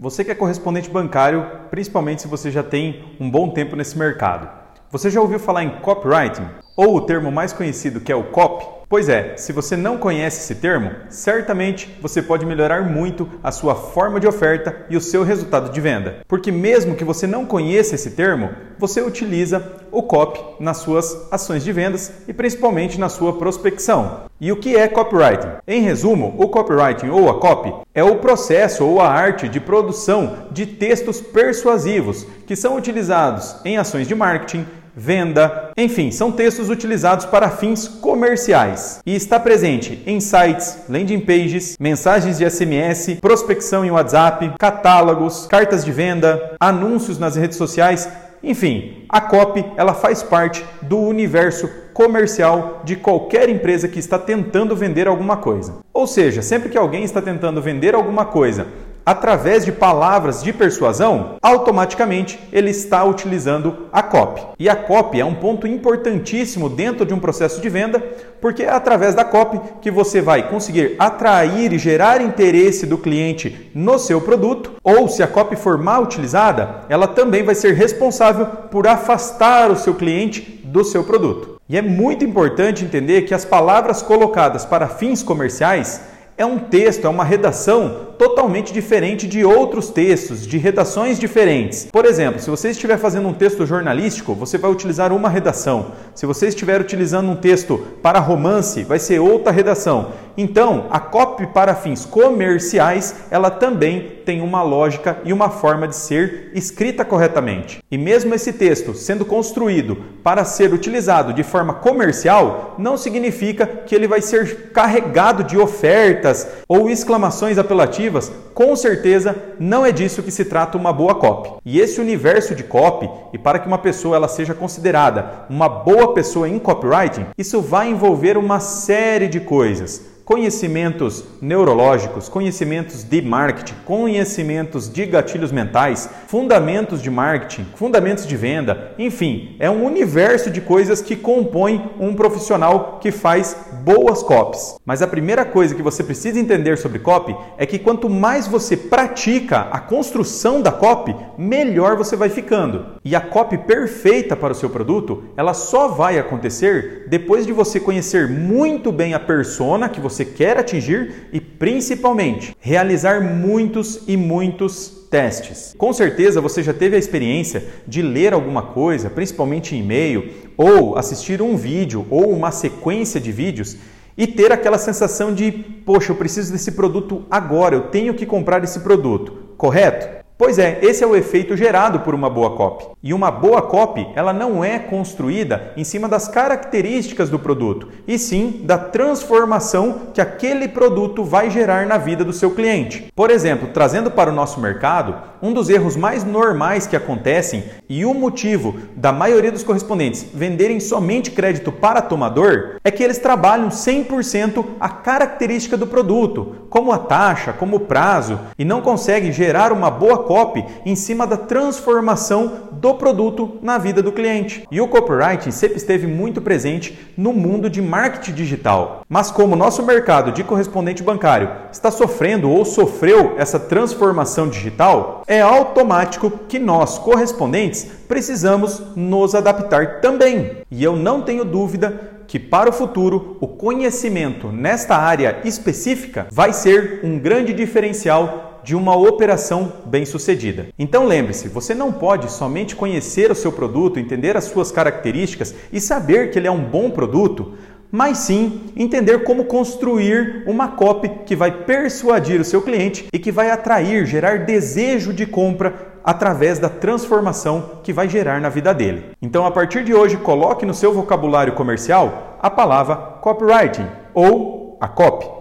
Você que é correspondente bancário, principalmente se você já tem um bom tempo nesse mercado. Você já ouviu falar em copywriting? Ou o termo mais conhecido que é o copy? Pois é, se você não conhece esse termo, certamente você pode melhorar muito a sua forma de oferta e o seu resultado de venda. Porque mesmo que você não conheça esse termo, você utiliza o copy nas suas ações de vendas e principalmente na sua prospecção. E o que é copywriting? Em resumo, o copywriting ou a copy é o processo ou a arte de produção de textos persuasivos que são utilizados em ações de marketing, venda, enfim, são textos utilizados para fins comerciais. E está presente em sites, landing pages, mensagens de SMS, prospecção em WhatsApp, catálogos, cartas de venda, anúncios nas redes sociais, enfim, a copy ela faz parte do universo comercial de qualquer empresa que está tentando vender alguma coisa. Ou seja, sempre que alguém está tentando vender alguma coisa através de palavras de persuasão, automaticamente ele está utilizando a copy. E a copy é um ponto importantíssimo dentro de um processo de venda, porque é através da copy que você vai conseguir atrair e gerar interesse do cliente no seu produto, ou se a copy for mal utilizada, ela também vai ser responsável por afastar o seu cliente do seu produto. E é muito importante entender que as palavras colocadas para fins comerciais é um texto, é uma redação totalmente diferente de outros textos, de redações diferentes. Por exemplo, se você estiver fazendo um texto jornalístico, você vai utilizar uma redação. Se você estiver utilizando um texto para romance, vai ser outra redação. Então, a copy para fins comerciais, ela também tem uma lógica e uma forma de ser escrita corretamente. E mesmo esse texto sendo construído para ser utilizado de forma comercial, não significa que ele vai ser carregado de ofertas ou exclamações apelativas. Com certeza, não é disso que se trata uma boa copy. E esse universo de copy, e para que uma pessoa ela seja considerada uma boa pessoa em copywriting, isso vai envolver uma série de coisas conhecimentos neurológicos, conhecimentos de marketing, conhecimentos de gatilhos mentais, fundamentos de marketing, fundamentos de venda, enfim, é um universo de coisas que compõe um profissional que faz boas copies. Mas a primeira coisa que você precisa entender sobre copy é que quanto mais você pratica a construção da copy, melhor você vai ficando. E a copy perfeita para o seu produto, ela só vai acontecer depois de você conhecer muito bem a persona que você você quer atingir e, principalmente, realizar muitos e muitos testes. Com certeza você já teve a experiência de ler alguma coisa, principalmente em e-mail, ou assistir um vídeo ou uma sequência de vídeos e ter aquela sensação de, poxa, eu preciso desse produto agora, eu tenho que comprar esse produto, correto? Pois é, esse é o efeito gerado por uma boa copy. E uma boa copy, ela não é construída em cima das características do produto, e sim da transformação que aquele produto vai gerar na vida do seu cliente. Por exemplo, trazendo para o nosso mercado, um dos erros mais normais que acontecem e o motivo da maioria dos correspondentes venderem somente crédito para tomador é que eles trabalham 100% a característica do produto, como a taxa, como o prazo, e não conseguem gerar uma boa copy em cima da transformação do produto na vida do cliente. E o copywriting sempre esteve muito presente no mundo de marketing digital. Mas como o nosso mercado de correspondente bancário está sofrendo ou sofreu essa transformação digital, é automático que nós, correspondentes, precisamos nos adaptar também. E eu não tenho dúvida que para o futuro o conhecimento nesta área específica vai ser um grande diferencial de uma operação bem-sucedida. Então lembre-se, você não pode somente conhecer o seu produto, entender as suas características e saber que ele é um bom produto, mas sim entender como construir uma copy que vai persuadir o seu cliente e que vai atrair, gerar desejo de compra através da transformação que vai gerar na vida dele. Então, a partir de hoje, coloque no seu vocabulário comercial a palavra copywriting ou a copy.